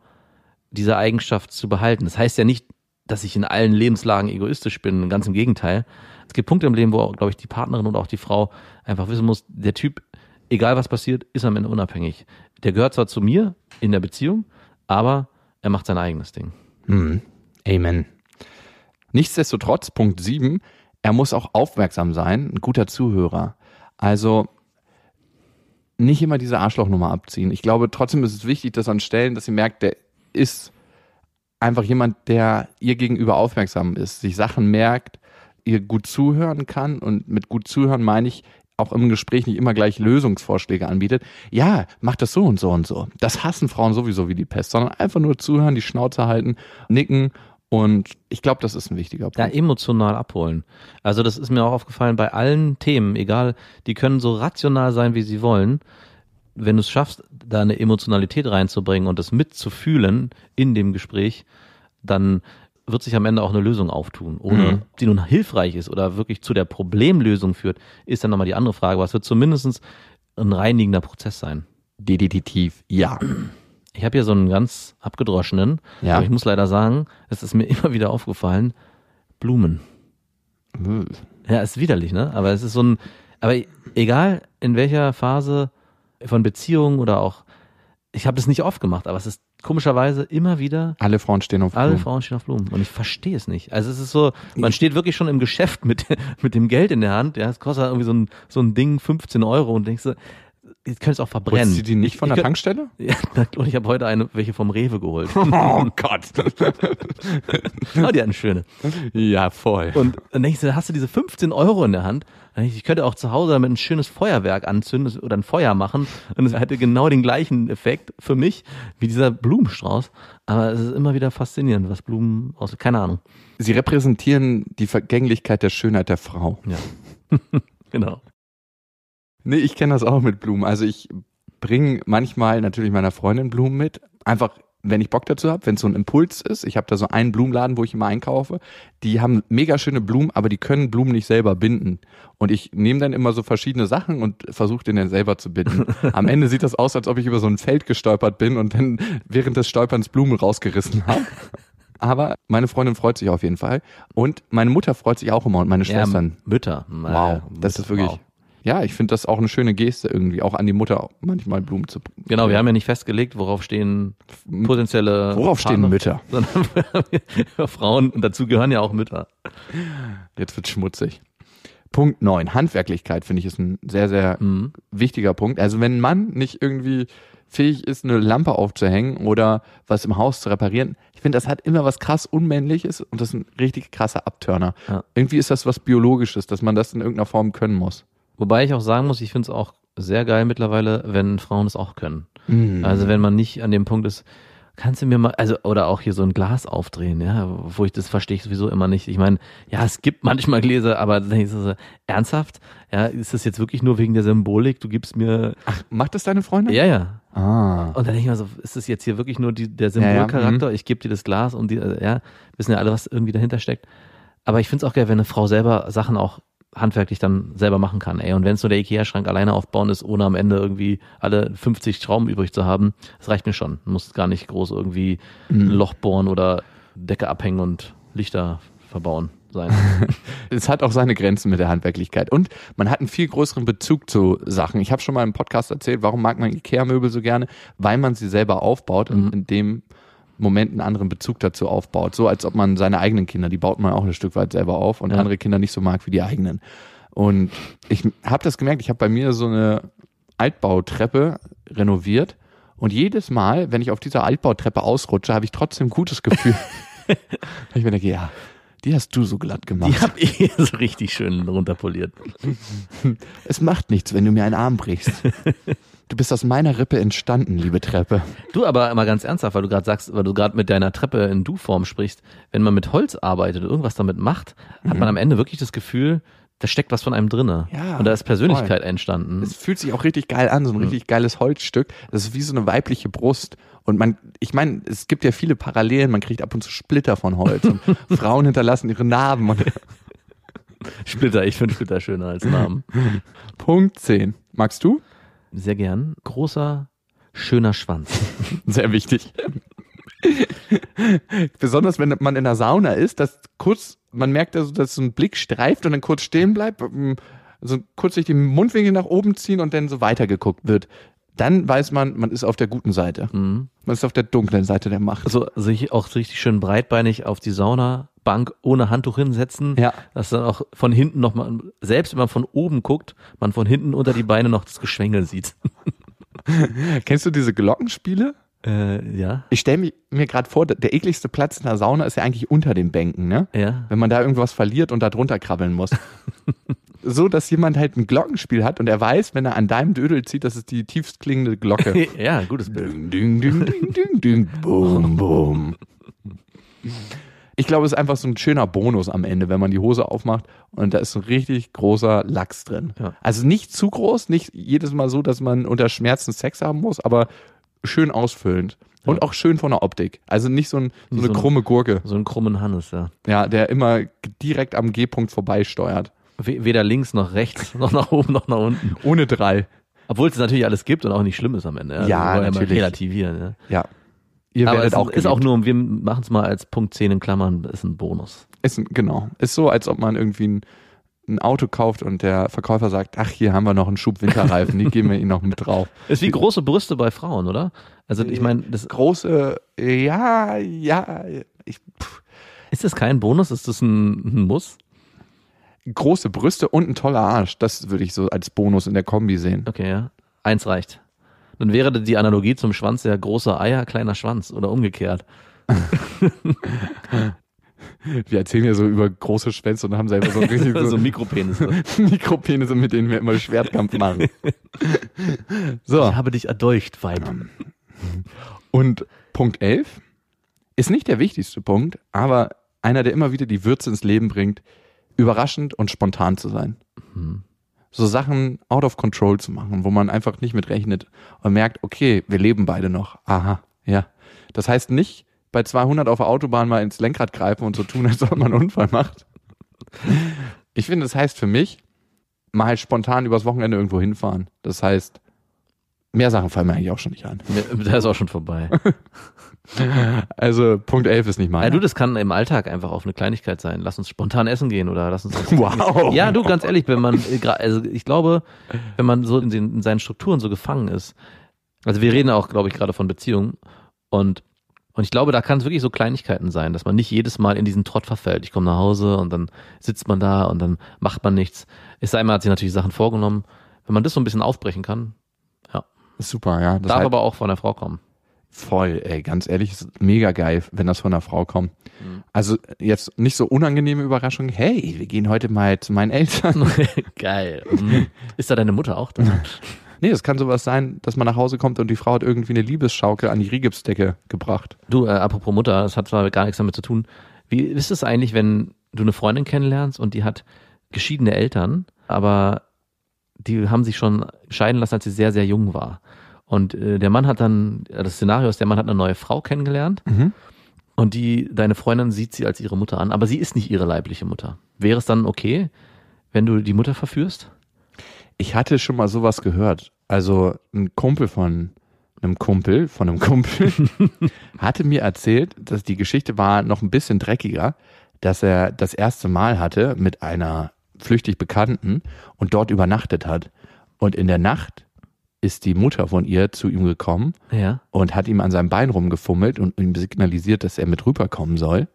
diese Eigenschaft zu behalten. Das heißt ja nicht, dass ich in allen Lebenslagen egoistisch bin, ganz im Gegenteil. Es gibt Punkte im Leben, wo, glaube ich, die Partnerin und auch die Frau einfach wissen muss, der Typ, egal was passiert, ist am Ende unabhängig. Der gehört zwar zu mir in der Beziehung, aber er macht sein eigenes Ding. Hm. Amen. Nichtsdestotrotz, Punkt 7, er muss auch aufmerksam sein, ein guter Zuhörer. Also nicht immer diese Arschlochnummer abziehen. Ich glaube, trotzdem ist es wichtig, dass an Stellen, dass sie merkt, der ist einfach jemand, der ihr gegenüber aufmerksam ist, sich Sachen merkt, ihr gut zuhören kann und mit gut zuhören meine ich auch im Gespräch nicht immer gleich Lösungsvorschläge anbietet. Ja, mach das so und so und so. Das hassen Frauen sowieso wie die Pest, sondern einfach nur zuhören, die Schnauze halten, nicken und ich glaube, das ist ein wichtiger Punkt. Ja, emotional abholen. Also das ist mir auch aufgefallen bei allen Themen, egal, die können so rational sein, wie sie wollen. Wenn du es schaffst, da eine Emotionalität reinzubringen und das mitzufühlen in dem Gespräch, dann wird sich am Ende auch eine Lösung auftun. Ohne, Mhm. die nun hilfreich ist oder wirklich zu der Problemlösung führt, ist dann nochmal die andere Frage. Aber es wird zumindest ein reinigender Prozess sein. Definitiv, ja. Ich habe hier so einen ganz abgedroschenen, Ja. aber ich muss leider sagen, es ist mir immer wieder aufgefallen, Blumen. Ja, ist widerlich, ne? Aber es ist so ein, aber egal in welcher Phase von Beziehungen oder auch, ich habe das nicht oft gemacht, aber es ist komischerweise immer wieder, Alle Frauen stehen auf alle Blumen. Frauen stehen auf Blumen und ich verstehe es nicht. Also es ist so, man steht wirklich schon im Geschäft mit, mit dem Geld in der Hand, ja, es kostet irgendwie so ein, so ein Ding 15 Euro und denkst du, jetzt könntest du auch verbrennen. Holst du die nicht Ich- von ich der könnt- Tankstelle? Ja, und ich habe heute eine, welche vom Rewe geholt. Oh Gott. oh, die hatten schöne. ja, voll. Und dann denkst du, hast du diese 15 Euro in der Hand. Ich ich könnte auch zu Hause damit ein schönes Feuerwerk anzünden oder ein Feuer machen. Und es hätte genau den gleichen Effekt für mich wie dieser Blumenstrauß. Aber es ist immer wieder faszinierend, was Blumen aus, keine Ahnung. Sie repräsentieren die Vergänglichkeit der Schönheit der Frau. Ja. genau. Nee, ich kenne das auch mit Blumen. Also ich bringe manchmal natürlich meiner Freundin Blumen mit. Einfach, wenn ich Bock dazu habe, wenn es so ein Impuls ist. Ich habe da so einen Blumenladen, wo ich immer einkaufe. Die haben mega schöne Blumen, aber die können Blumen nicht selber binden. Und ich nehme dann immer so verschiedene Sachen und versuche den dann selber zu binden. Am Ende sieht das aus, als ob ich über so ein Feld gestolpert bin und dann während des Stolperns Blumen rausgerissen habe. Aber meine Freundin freut sich auf jeden Fall. Und meine Mutter freut sich auch immer und meine Schwestern. Ja, Mütter. Wow, das Mütter, ist wirklich. wow. Ja, ich finde das auch eine schöne Geste irgendwie, auch an die Mutter manchmal Blumen zu. Genau, wir haben ja nicht festgelegt, worauf stehen potenzielle. Worauf stehen Partner, Mütter? Sondern Frauen, und dazu gehören ja auch Mütter. Jetzt wird schmutzig. Punkt 9. Handwerklichkeit finde ich ist ein sehr, sehr Mhm. wichtiger Punkt. Also wenn ein Mann nicht irgendwie fähig ist, eine Lampe aufzuhängen oder was im Haus zu reparieren, ich finde, das hat immer was krass Unmännliches und das ist ein richtig krasser Abturner. Ja. Irgendwie ist das was Biologisches, dass man das in irgendeiner Form können muss. Wobei ich auch sagen muss, ich finde es auch sehr geil mittlerweile, wenn Frauen es auch können. Mhm. Also wenn man nicht an dem Punkt ist, kannst du mir mal, also oder auch hier so ein Glas aufdrehen, ja, wo ich das verstehe ich sowieso immer nicht. Ich meine, ja, es gibt manchmal Gläser, aber so, ernsthaft, ja, ist das jetzt wirklich nur wegen der Symbolik? Du gibst mir, Ach, macht das deine Freundin? ja, ja. Ah. Und dann denke ich mir so, ist das jetzt hier wirklich nur die, der Ja, ja, Symbolcharakter? Ich gebe dir das Glas und die, ja, wissen ja alle, was irgendwie dahinter steckt. Aber ich finde es auch geil, wenn eine Frau selber Sachen auch handwerklich dann selber machen kann, ey. Und wenn es nur der Ikea-Schrank alleine aufbauen ist, ohne am Ende irgendwie alle 50 Schrauben übrig zu haben, das reicht mir schon. Du musst gar nicht groß irgendwie ein Loch bohren oder Decke abhängen und Lichter verbauen sein. es hat auch seine Grenzen mit der Handwerklichkeit. Und man hat einen viel größeren Bezug zu Sachen. Ich habe schon mal im Podcast erzählt, warum mag man Ikea-Möbel so gerne? Weil man sie selber aufbaut und in dem Moment einen anderen Bezug dazu aufbaut. So als ob man seine eigenen Kinder, die baut man auch ein Stück weit selber auf und Ja. andere Kinder nicht so mag wie die eigenen. Und ich habe das gemerkt, ich habe bei mir so eine Altbautreppe renoviert und jedes Mal, wenn ich auf dieser Altbautreppe ausrutsche, habe ich trotzdem ein gutes Gefühl. Ich mir denke, ja, die hast du so glatt gemacht. Die habe ich so richtig schön runterpoliert. Es macht nichts, wenn du mir einen Arm brichst. Du bist aus meiner Rippe entstanden, liebe Treppe. Du aber mal ganz ernsthaft, weil du gerade sagst, weil du gerade mit deiner Treppe in Du-Form sprichst, wenn man mit Holz arbeitet und irgendwas damit macht, hat man am Ende wirklich das Gefühl, da steckt was von einem drinne. Ja, und da ist Persönlichkeit entstanden. Es fühlt sich auch richtig geil an, so ein richtig geiles Holzstück. Das ist wie so eine weibliche Brust. Und man, ich meine, es gibt ja viele Parallelen. Man kriegt ab und zu Splitter von Holz. Und Frauen hinterlassen ihre Narben. Und Splitter, ich finde Splitter schöner als Namen. Punkt 10. Magst du? Sehr gern. Großer, schöner Schwanz. Sehr wichtig. Besonders wenn man in der Sauna ist, dass kurz, man merkt, also, dass so ein Blick streift und dann kurz stehen bleibt, ähm, so kurz sich den Mundwinkel nach oben ziehen und dann so weitergeguckt wird. Dann weiß man, man ist auf der guten Seite. Man ist auf der dunklen Seite der Macht. So sich auch richtig schön breitbeinig auf die Saunabank ohne Handtuch hinsetzen. Ja. Dass dann auch von hinten nochmal, selbst wenn man von oben guckt, man von hinten unter die Beine noch das Geschwängel sieht. Kennst du diese Glockenspiele? Äh, ja. Ich stelle mir gerade vor, der ekligste Platz in der Sauna ist ja eigentlich unter den Bänken, ne? Ja. Wenn man da irgendwas verliert und da drunter krabbeln muss. so, dass jemand halt ein Glockenspiel hat und er weiß, wenn er an deinem Dödel zieht, das ist die tiefst klingende Glocke. ja, gutes Bild. Ding, ding, ding, ding, ding, ding, boom, boom. Ich glaube, es ist einfach so ein schöner Bonus am Ende, wenn man die Hose aufmacht und da ist ein richtig großer Lachs drin. Ja. Also nicht zu groß, nicht jedes Mal so, dass man unter Schmerzen Sex haben muss, aber schön ausfüllend. Und auch schön von der Optik. Also nicht so, ein, so eine so krumme Gurke, So einen krummen Hannes, ja. ja, der immer direkt am G-Punkt vorbeisteuert. We- Weder links noch rechts, noch nach oben noch nach unten. Ohne drei. Obwohl es natürlich alles gibt und auch nicht schlimm ist am Ende. Ja, wollen mal natürlich. relativieren. Ja. Ja. Ihr Aber werdet es auch ist auch nur, wir machen es mal als Punkt 10 in Klammern, ist ein Bonus. Ist, genau. Ist so, als ob man irgendwie ein, ein Auto kauft und der Verkäufer sagt, ach, hier haben wir noch einen Schub Winterreifen, die geben wir Ihnen noch mit drauf. Ist wie große Brüste bei Frauen, oder? Also ich meine, das, Große, ja, ja, ich, ist das kein Bonus? Ist das ein, ein Muss? große Brüste und ein toller Arsch, das würde ich so als Bonus in der Kombi sehen. Okay, ja. Eins reicht. Dann wäre die Analogie zum Schwanz ja große Eier, kleiner Schwanz oder umgekehrt. Wir erzählen ja so über große Schwänze und haben selber so richtig so so Mikropenisse. Mikropenisse, mit denen wir immer Schwertkampf machen. So. Ich habe dich erdolcht, Weib. Und Punkt 11 ist nicht der wichtigste Punkt, aber einer, der immer wieder die Würze ins Leben bringt, überraschend und spontan zu sein. So Sachen out of control zu machen, wo man einfach nicht mit rechnet und merkt, okay, wir leben beide noch. Aha, ja. Das heißt nicht bei 200 auf der Autobahn mal ins Lenkrad greifen und so tun, als ob man einen Unfall macht. Ich finde, das heißt für mich, mal spontan übers Wochenende irgendwo hinfahren. Das heißt, mehr Sachen fallen mir eigentlich auch schon nicht an. Der ist auch schon vorbei. Also Punkt 11 ist nicht Ja, mein. du, das kann im Alltag einfach auf eine Kleinigkeit sein. Lass uns spontan essen gehen oder lass uns. Wow. Ja, du, ganz ehrlich, wenn man, äh, also ich glaube, wenn man so in, den, in seinen Strukturen so gefangen ist, also wir reden auch, glaube ich, gerade von Beziehungen und und ich glaube, da kann es wirklich so Kleinigkeiten sein, dass man nicht jedes Mal in diesen Trott verfällt. Ich komme nach Hause und dann sitzt man da und dann macht man nichts. Es sei mal, hat sich natürlich Sachen vorgenommen. Wenn man das so ein bisschen aufbrechen kann, Super, ja. Das darf heißt, aber auch von der Frau kommen. voll, ey, ganz ehrlich, ist mega geil, wenn das von einer Frau kommt. Also jetzt nicht so unangenehme Überraschung, hey, wir gehen heute mal zu meinen Eltern. Geil. Mhm. Ist da deine Mutter auch da? nee, es kann sowas sein, dass man nach Hause kommt und die Frau hat irgendwie eine Liebesschaukel an die Rigipsdecke gebracht. Du, äh, apropos Mutter, das hat zwar gar nichts damit zu tun. Wie ist es eigentlich, wenn du eine Freundin kennenlernst und die hat geschiedene Eltern, aber die haben sich schon scheiden lassen, als sie sehr, sehr jung war. Und äh, der Mann hat dann, äh, das Szenario ist, der Mann hat eine neue Frau kennengelernt Mhm. und die, deine Freundin sieht sie als ihre Mutter an, aber sie ist nicht ihre leibliche Mutter. Wäre es dann okay, wenn du die Mutter verführst? Ich hatte schon mal sowas gehört. Also ein Kumpel von einem Kumpel, von einem Kumpel, hatte mir erzählt, dass die Geschichte war noch ein bisschen dreckiger, dass er das erste Mal hatte mit einer flüchtig Bekannten und dort übernachtet hat. Und in der Nacht ist die Mutter von ihr zu ihm gekommen Ja. und hat ihm an seinem Bein rumgefummelt und ihm signalisiert, dass er mit rüberkommen soll.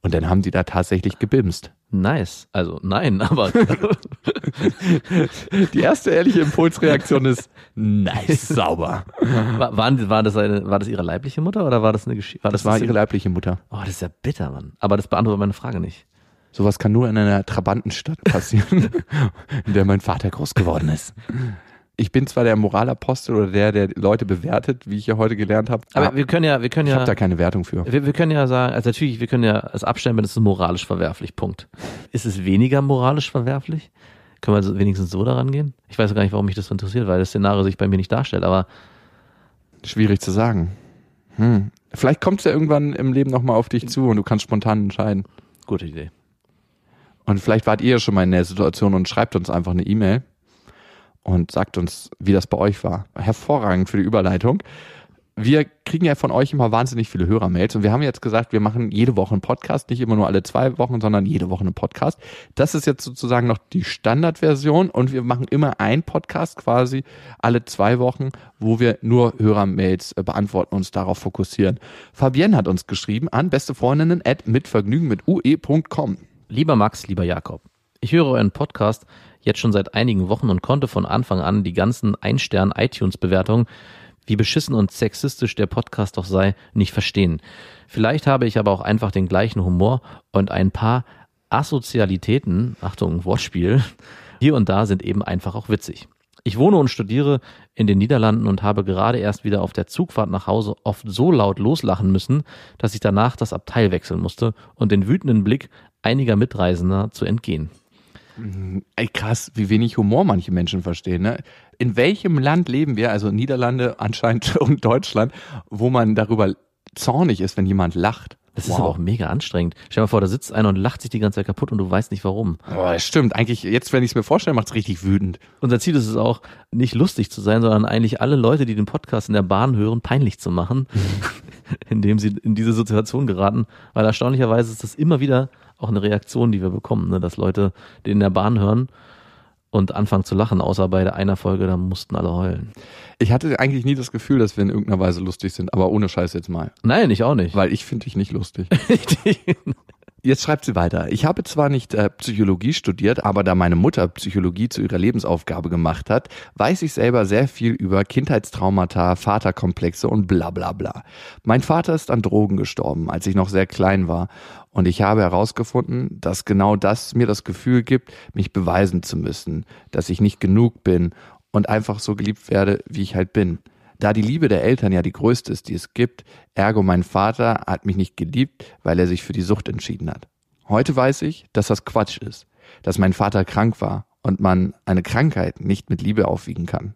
Und dann haben die da tatsächlich gebimst. Nice. Also nein, aber Die erste ehrliche Impulsreaktion ist nice, sauber. war, waren, war, das eine, war das ihre leibliche Mutter oder war das eine Geschichte? Das war ihre leibliche Mutter. Oh, das ist ja bitter, Mann. Aber das beantwortet meine Frage nicht. Sowas kann nur in einer Trabantenstadt passieren, in der mein Vater groß geworden ist. Ich bin zwar der Moralapostel oder der, der Leute bewertet, wie ich ja heute gelernt habe, Aber wir können ja, wir können ich ja, habe da keine Wertung für. wir, wir können ja sagen, also natürlich, wir können ja es abstellen, wenn es ist moralisch verwerflich. Punkt. Ist es weniger moralisch verwerflich? Können wir so, wenigstens so daran gehen? Ich weiß gar nicht, warum mich das so interessiert, weil das Szenario sich bei mir nicht darstellt, aber Schwierig zu sagen. Hm. Vielleicht kommt es ja irgendwann im Leben nochmal auf dich zu und du kannst spontan entscheiden. gute Idee. Und vielleicht wart ihr ja schon mal in der Situation und schreibt uns einfach eine E-Mail und sagt uns, wie das bei euch war. Hervorragend für die Überleitung. Wir kriegen ja von euch immer wahnsinnig viele Hörermails und wir haben jetzt gesagt, wir machen jede Woche einen Podcast, nicht immer nur alle zwei Wochen, sondern jede Woche einen Podcast. Das ist jetzt sozusagen noch die Standardversion und wir machen immer einen Podcast quasi alle zwei Wochen, wo wir nur Hörermails äh, beantworten und uns darauf fokussieren. Fabienne hat uns geschrieben an bestefreundinnen at mitvergnügen mit ue.com. Lieber Max, lieber Jakob, ich höre euren Podcast jetzt schon seit einigen Wochen und konnte von Anfang an die ganzen Ein-Stern-iTunes-Bewertungen wie beschissen und sexistisch der Podcast doch sei, nicht verstehen. Vielleicht habe ich aber auch einfach den gleichen Humor und ein paar Asozialitäten, Achtung, Wortspiel, hier und da sind eben einfach auch witzig. Ich wohne und studiere in den Niederlanden und habe gerade erst wieder auf der Zugfahrt nach Hause oft so laut loslachen müssen, dass ich danach das Abteil wechseln musste und den wütenden Blick einiger Mitreisender zu entgehen. Ey, krass, wie wenig Humor manche Menschen verstehen. Ne? In welchem Land leben wir, also Niederlande anscheinend und Deutschland, wo man darüber zornig ist, wenn jemand lacht? Das wow. ist aber auch mega anstrengend. Stell dir mal vor, da sitzt einer und lacht sich die ganze Zeit kaputt und du weißt nicht warum. Oh, stimmt. Eigentlich, jetzt, wenn ich es mir vorstelle, macht es richtig wütend. Unser Ziel ist es auch, nicht lustig zu sein, sondern eigentlich alle Leute, die den Podcast in der Bahn hören, peinlich zu machen, indem sie in diese Situation geraten. Weil erstaunlicherweise ist das immer wieder auch eine Reaktion, die wir bekommen, ne? dass Leute den in der Bahn hören und anfangen zu lachen, außer bei der einer Folge, da mussten alle heulen. Ich hatte eigentlich nie das Gefühl, dass wir in irgendeiner Weise lustig sind, aber ohne Scheiß jetzt mal. Nein, ich auch nicht. Weil ich finde dich nicht lustig. Jetzt schreibt sie weiter. Ich habe zwar nicht äh, Psychologie studiert, aber da meine Mutter Psychologie zu ihrer Lebensaufgabe gemacht hat, weiß ich selber sehr viel über Kindheitstraumata, Vaterkomplexe und bla bla bla. Mein Vater ist an Drogen gestorben, als ich noch sehr klein war. Und ich habe herausgefunden, dass genau das mir das Gefühl gibt, mich beweisen zu müssen, dass ich nicht genug bin und einfach so geliebt werde, wie ich halt bin. Da die Liebe der Eltern ja die größte ist, die es gibt, ergo mein Vater hat mich nicht geliebt, weil er sich für die Sucht entschieden hat. Heute weiß ich, dass das Quatsch ist, dass mein Vater krank war und man eine Krankheit nicht mit Liebe aufwiegen kann.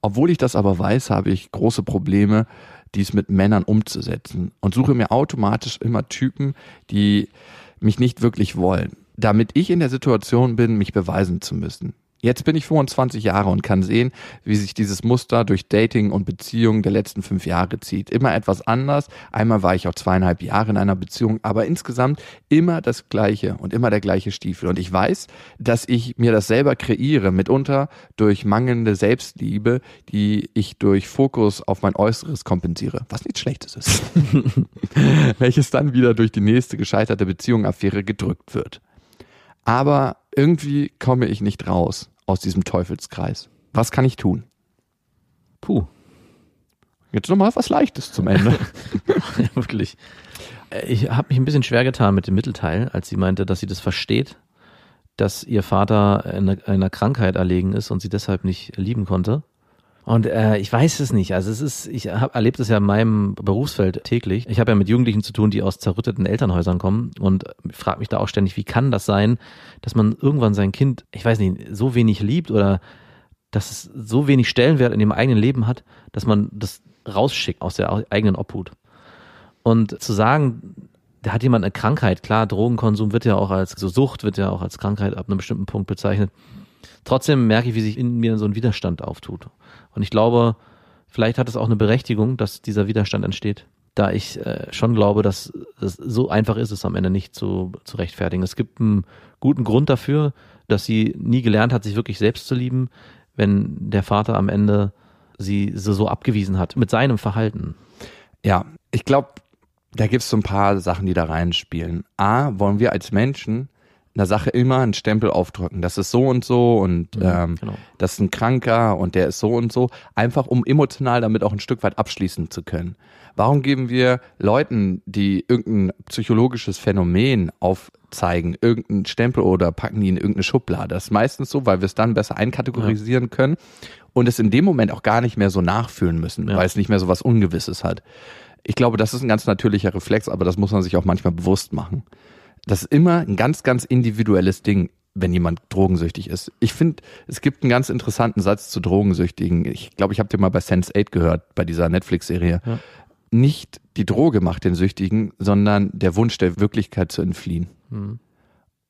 Obwohl ich das aber weiß, habe ich große Probleme, dies mit Männern umzusetzen und suche mir automatisch immer Typen, die mich nicht wirklich wollen, damit ich in der Situation bin, mich beweisen zu müssen. Jetzt bin ich 25 Jahre und kann sehen, wie sich dieses Muster durch Dating und Beziehungen der letzten fünf Jahre zieht. Immer etwas anders. Einmal war ich auch zweieinhalb Jahre in einer Beziehung, aber insgesamt immer das Gleiche und immer der gleiche Stiefel. Und ich weiß, dass ich mir das selber kreiere, mitunter durch mangelnde Selbstliebe, die ich durch Fokus auf mein Äußeres kompensiere, was nichts Schlechtes ist. Welches dann wieder durch die nächste gescheiterte Beziehung, Affäre gedrückt wird. Aber irgendwie komme ich nicht raus aus diesem Teufelskreis. Was kann ich tun? Puh. Jetzt nochmal was Leichtes zum Ende. ja, wirklich. Ich habe mich ein bisschen schwer getan mit dem Mittelteil, als sie meinte, dass sie das versteht, dass ihr Vater einer, einer Krankheit erlegen ist und sie deshalb nicht lieben konnte. Und äh, ich weiß es nicht. Also es ist, ich erlebt es ja in meinem Berufsfeld täglich. Ich habe ja mit Jugendlichen zu tun, die aus zerrütteten Elternhäusern kommen und frage mich da auch ständig, wie kann das sein, dass man irgendwann sein Kind, ich weiß nicht, so wenig liebt oder dass es so wenig Stellenwert in dem eigenen Leben hat, dass man das rausschickt aus der eigenen Obhut. Und zu sagen, da hat jemand eine Krankheit, klar, Drogenkonsum wird ja auch als so Sucht wird ja auch als Krankheit ab einem bestimmten Punkt bezeichnet. Trotzdem merke ich, wie sich in mir so ein Widerstand auftut. Und ich glaube, vielleicht hat es auch eine Berechtigung, dass dieser Widerstand entsteht. Da ich äh, schon glaube, dass es so einfach ist es am Ende nicht zu, zu rechtfertigen. Es gibt einen guten Grund dafür, dass sie nie gelernt hat, sich wirklich selbst zu lieben, wenn der Vater am Ende sie so, so abgewiesen hat mit seinem Verhalten. Ja, ich glaube, da gibt es so ein paar Sachen, die da reinspielen. A, wollen wir als Menschen einer Sache immer einen Stempel aufdrücken. Das ist so und so und mhm, ähm, genau. das ist ein Kranker und der ist so und so, einfach um emotional damit auch ein Stück weit abschließen zu können. Warum geben wir Leuten, die irgendein psychologisches Phänomen aufzeigen, irgendeinen Stempel oder packen die in irgendeine Schublade? Das ist meistens so, weil wir es dann besser einkategorisieren ja. können und es in dem Moment auch gar nicht mehr so nachfühlen müssen, ja. weil es nicht mehr so was Ungewisses hat. Ich glaube, das ist ein ganz natürlicher Reflex, aber das muss man sich auch manchmal bewusst machen das ist immer ein ganz, ganz individuelles Ding, wenn jemand drogensüchtig ist. Ich finde, es gibt einen ganz interessanten Satz zu Drogensüchtigen. Ich glaube, ich habe den mal bei Sense8 gehört, bei dieser Netflix-Serie. Ja. Nicht die Droge macht den Süchtigen, sondern der Wunsch der Wirklichkeit zu entfliehen. Mhm.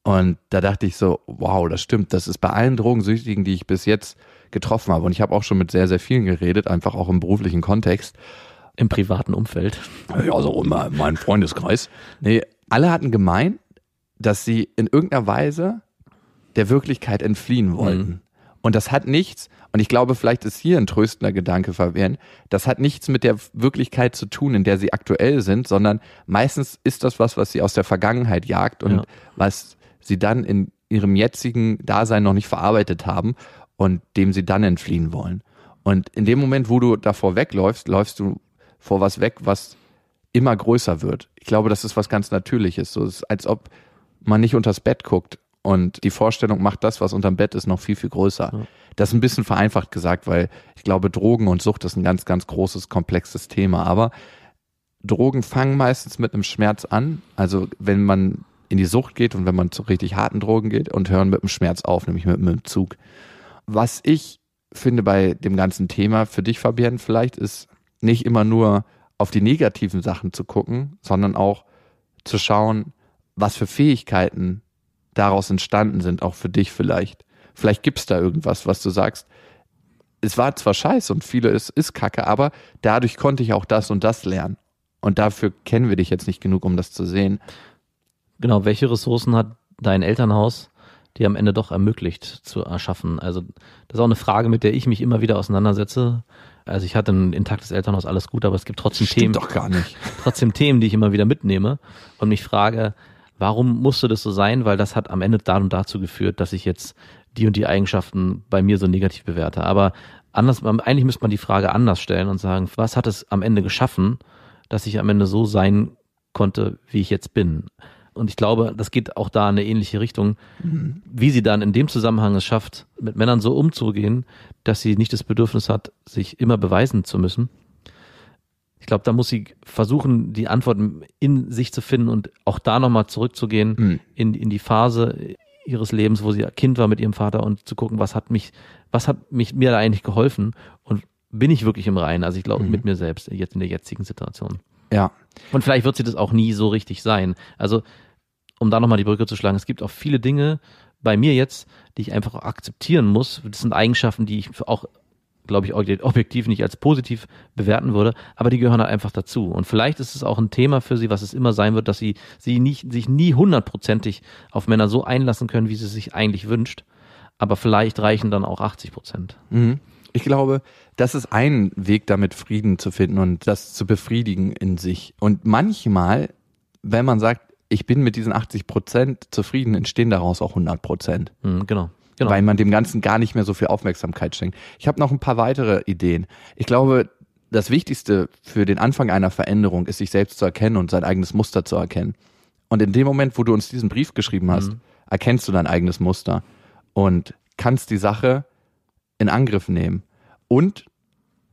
Und da dachte ich so, wow, das stimmt. Das ist bei allen Drogensüchtigen, die ich bis jetzt getroffen habe. Und ich habe auch schon mit sehr, sehr vielen geredet, einfach auch im beruflichen Kontext. Im privaten Umfeld. Ja, also in meinem Freundeskreis. Nee, alle hatten gemeint, dass sie in irgendeiner Weise der Wirklichkeit entfliehen wollten. Mhm. Und das hat nichts, und ich glaube, vielleicht ist hier ein tröstender Gedanke verwehren, das hat nichts mit der Wirklichkeit zu tun, in der sie aktuell sind, sondern meistens ist das was, was sie aus der Vergangenheit jagt und ja. was sie dann in ihrem jetzigen Dasein noch nicht verarbeitet haben und dem sie dann entfliehen wollen. Und in dem Moment, wo du davor wegläufst, läufst du vor was weg, was immer größer wird. Ich glaube, das ist was ganz Natürliches. So, es ist, als ob man nicht unters Bett guckt und die Vorstellung macht das, was unterm Bett ist, noch viel, viel größer. Ja. Das ist ein bisschen vereinfacht gesagt, weil ich glaube, Drogen und Sucht ist ein ganz, ganz großes, komplexes Thema. Aber Drogen fangen meistens mit einem Schmerz an. Also wenn man in die Sucht geht und wenn man zu richtig harten Drogen geht und hören mit dem Schmerz auf, nämlich mit, mit dem Zug. Was ich finde bei dem ganzen Thema für dich, Fabian, vielleicht ist nicht immer nur auf die negativen Sachen zu gucken, sondern auch zu schauen, was für Fähigkeiten daraus entstanden sind, auch für dich vielleicht. Vielleicht gibt's da irgendwas, was du sagst. Es war zwar scheiße und viele ist, ist kacke, aber dadurch konnte ich auch das und das lernen. Und dafür kennen wir dich jetzt nicht genug, um das zu sehen. Genau, welche Ressourcen hat dein Elternhaus, die am Ende doch ermöglicht zu erschaffen? Also, das ist auch eine Frage, mit der ich mich immer wieder auseinandersetze. Also ich hatte ein intaktes Elternhaus, alles gut, aber es gibt trotzdem Stimmt Themen. doch gar nicht. Trotzdem Themen, die ich immer wieder mitnehme und mich frage, warum musste das so sein? Weil das hat am Ende da und dazu geführt, dass ich jetzt die und die Eigenschaften bei mir so negativ bewerte. Aber anders, eigentlich müsste man die Frage anders stellen und sagen, was hat es am Ende geschaffen, dass ich am Ende so sein konnte, wie ich jetzt bin? Und ich glaube, das geht auch da in eine ähnliche Richtung, mhm. wie sie dann in dem Zusammenhang es schafft, mit Männern so umzugehen, dass sie nicht das Bedürfnis hat, sich immer beweisen zu müssen. Ich glaube, da muss sie versuchen, die Antworten in sich zu finden und auch da nochmal zurückzugehen mhm. in, in die Phase ihres Lebens, wo sie Kind war mit ihrem Vater und zu gucken, was hat mich, was hat mich mir da eigentlich geholfen und bin ich wirklich im Reinen? Also ich glaube mhm. mit mir selbst jetzt in der jetzigen Situation. Ja. Und vielleicht wird sie das auch nie so richtig sein. Also, um da nochmal die Brücke zu schlagen, es gibt auch viele Dinge bei mir jetzt, die ich einfach akzeptieren muss. Das sind Eigenschaften, die ich auch, glaube ich, objektiv nicht als positiv bewerten würde, aber die gehören halt einfach dazu. Und vielleicht ist es auch ein Thema für sie, was es immer sein wird, dass sie, sie nicht, sich nie hundertprozentig auf Männer so einlassen können, wie sie sich eigentlich wünscht. Aber vielleicht reichen dann auch 80 Prozent. Mhm. Ich glaube, das ist ein Weg, damit Frieden zu finden und das zu befriedigen in sich. Und manchmal, wenn man sagt, ich bin mit diesen 80 Prozent zufrieden, entstehen daraus auch 100 Prozent. Mhm, genau. Genau. Weil man dem Ganzen gar nicht mehr so viel Aufmerksamkeit schenkt. Ich habe noch ein paar weitere Ideen. Ich glaube, das Wichtigste für den Anfang einer Veränderung ist, sich selbst zu erkennen und sein eigenes Muster zu erkennen. Und in dem Moment, wo du uns diesen Brief geschrieben hast, mhm. erkennst du dein eigenes Muster und kannst die Sache in Angriff nehmen. Und,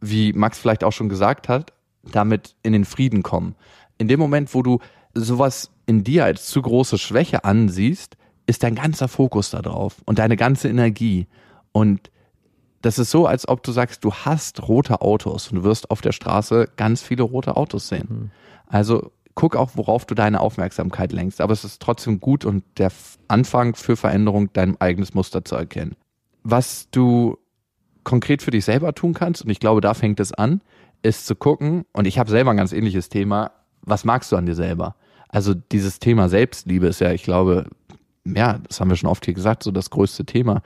wie Max vielleicht auch schon gesagt hat, damit in den Frieden kommen. In dem Moment, wo du sowas in dir als zu große Schwäche ansiehst, ist dein ganzer Fokus da drauf und deine ganze Energie. Und das ist so, als ob du sagst, du hast rote Autos und du wirst auf der Straße ganz viele rote Autos sehen. Mhm. Also guck auch, worauf du deine Aufmerksamkeit lenkst. Aber es ist trotzdem gut und der Anfang für Veränderung, dein eigenes Muster zu erkennen. Was du konkret für dich selber tun kannst, und ich glaube, da fängt es an, ist zu gucken, und ich habe selber ein ganz ähnliches Thema, was magst du an dir selber? Also dieses Thema Selbstliebe ist ja, ich glaube, ja, das haben wir schon oft hier gesagt, so das größte Thema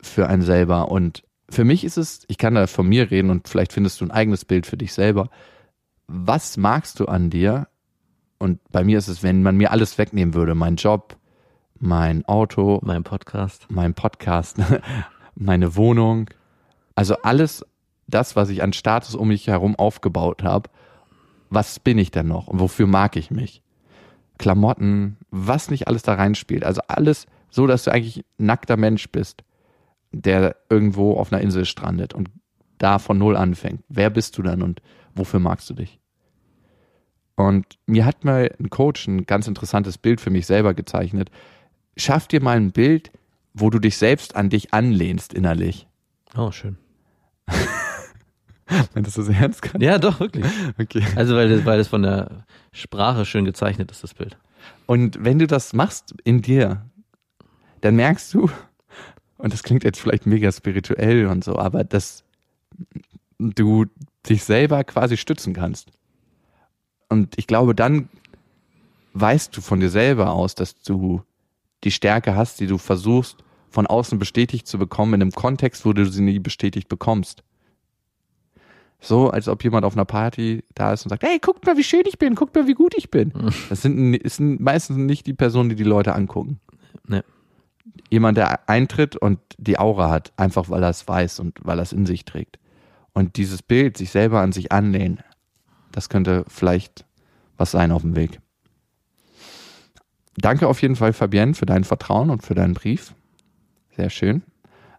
für einen selber. Und für mich ist es, ich kann da von mir reden und vielleicht findest du ein eigenes Bild für dich selber. Was magst du an dir? Und bei mir ist es, wenn man mir alles wegnehmen würde, mein Job, mein Auto, mein Podcast, mein Podcast, meine Wohnung, also alles das, was ich an Status um mich herum aufgebaut habe, was bin ich denn noch und wofür mag ich mich? Klamotten, was nicht alles da reinspielt. Also alles so, dass du eigentlich nackter Mensch bist, der irgendwo auf einer Insel strandet und da von Null anfängt. Wer bist du dann und wofür magst du dich? Und mir hat mal ein Coach ein ganz interessantes Bild für mich selber gezeichnet. Schaff dir mal ein Bild, wo du dich selbst an dich anlehnst innerlich. Oh, schön. Wenn das so ernst kann? Ja, doch, wirklich. Okay. Also, weil das, weil das von der Sprache schön gezeichnet ist, das Bild. Und wenn du das machst in dir, dann merkst du, und das klingt jetzt vielleicht mega spirituell und so, aber dass du dich selber quasi stützen kannst. Und ich glaube, dann weißt du von dir selber aus, dass du die Stärke hast, die du versuchst von außen bestätigt zu bekommen in einem Kontext, wo du sie nie bestätigt bekommst. So, als ob jemand auf einer Party da ist und sagt, hey, guckt mal, wie schön ich bin, guckt mal, wie gut ich bin. Das sind, sind meistens nicht die Personen, die die Leute angucken. Nee. Jemand, der eintritt und die Aura hat, einfach weil er es weiß und weil er es in sich trägt. Und dieses Bild, sich selber an sich anlehnen, das könnte vielleicht was sein auf dem Weg. Danke auf jeden Fall, Fabienne, für dein Vertrauen und für deinen Brief. Sehr schön.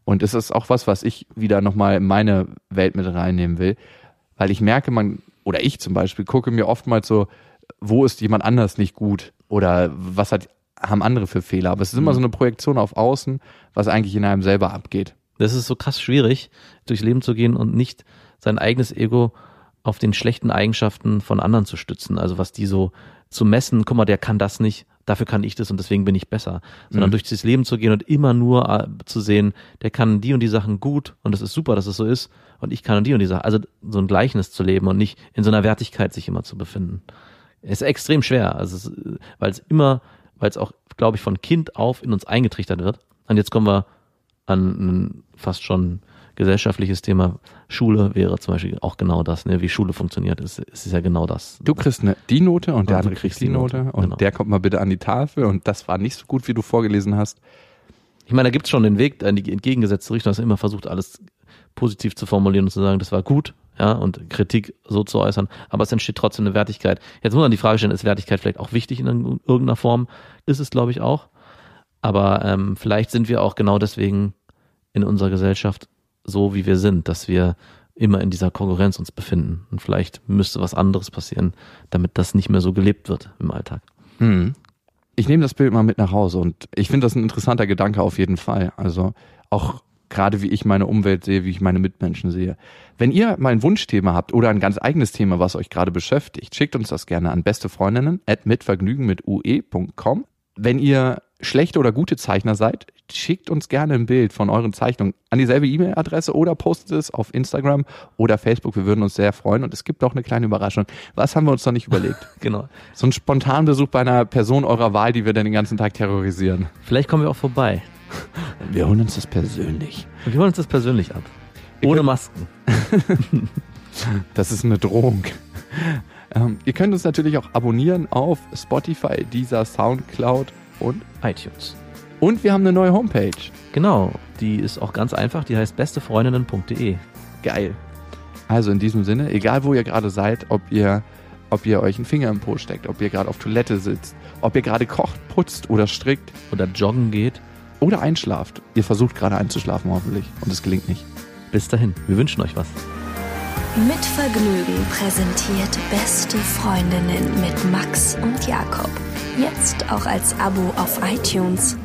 Und es ist auch was, was ich wieder nochmal in meine Welt mit reinnehmen will, weil ich merke, man, oder ich zum Beispiel, gucke mir oftmals so, wo ist jemand anders nicht gut oder was hat, haben andere für Fehler. Aber es ist immer Mhm. so eine Projektion auf außen, was eigentlich in einem selber abgeht. Das ist so krass schwierig, durchs Leben zu gehen und nicht sein eigenes Ego auf den schlechten Eigenschaften von anderen zu stützen. Also was die so zu messen, guck mal, der kann das nicht, dafür kann ich das und deswegen bin ich besser. Sondern Mhm. durch das Leben zu gehen und immer nur äh, zu sehen, der kann die und die Sachen gut und es ist super, dass es so ist und ich kann die und die Sachen. Also so ein Gleichnis zu leben und nicht in so einer Wertigkeit sich immer zu befinden. Ist extrem schwer, also weil es immer, weil es auch, glaube ich, von Kind auf in uns eingetrichtert wird. Und jetzt kommen wir an ein fast schon gesellschaftliches Thema. Schule wäre zum Beispiel auch genau das, ne? wie Schule funktioniert. Es, es ist ja genau das. Du kriegst eine, die Note und der du andere kriegt die Note und genau. der kommt mal bitte an die Tafel und das war nicht so gut, wie du vorgelesen hast. Ich meine, da gibt es schon den Weg in die entgegengesetzte Richtung, dass man immer versucht, alles positiv zu formulieren und zu sagen, das war gut, ja, und Kritik so zu äußern, aber es entsteht trotzdem eine Wertigkeit. Jetzt muss man die Frage stellen, ist Wertigkeit vielleicht auch wichtig in irgendeiner Form? Ist es, glaube ich, auch. Aber ähm, vielleicht sind wir auch genau deswegen in unserer Gesellschaft so, wie wir sind, dass wir immer in dieser Konkurrenz uns befinden. Und vielleicht müsste was anderes passieren, damit das nicht mehr so gelebt wird im Alltag. Mhm. Ich nehme das Bild mal mit nach Hause und ich finde das ein interessanter Gedanke auf jeden Fall. Also auch gerade wie ich meine Umwelt sehe, wie ich meine Mitmenschen sehe. Wenn ihr mal ein Wunschthema habt oder ein ganz eigenes Thema, was euch gerade beschäftigt, schickt uns das gerne an bestefreundinnen at mitvergnügen mit ue.com. Wenn ihr schlechte oder gute Zeichner seid, schickt uns gerne ein Bild von euren Zeichnungen an dieselbe E-Mail-Adresse oder postet es auf Instagram oder Facebook. Wir würden uns sehr freuen. Und es gibt auch eine kleine Überraschung. Was haben wir uns noch nicht überlegt? Genau. So ein Spontanbesuch bei einer Person eurer Wahl, die wir dann den ganzen Tag terrorisieren. Vielleicht kommen wir auch vorbei. Wir holen uns das persönlich. Wir holen uns das persönlich ab. Ohne Masken. Das ist eine Drohung. Ähm, ihr könnt uns natürlich auch abonnieren auf Spotify, dieser Soundcloud und iTunes. und wir haben eine neue Homepage. Genau, die ist auch ganz einfach, die heißt bestefreundinnen.de. Geil. Also in diesem Sinne, egal wo ihr gerade seid, ob ihr ob ihr euch einen Finger im Po steckt, ob ihr gerade auf Toilette sitzt, ob ihr gerade kocht, putzt oder strickt Oder joggen geht. oder einschlaft. Ihr versucht gerade einzuschlafen hoffentlich und es gelingt nicht. Bis dahin, wir wünschen euch was. Mit Vergnügen präsentiert Beste Freundinnen mit Max und Jakob. Jetzt auch als Abo auf iTunes.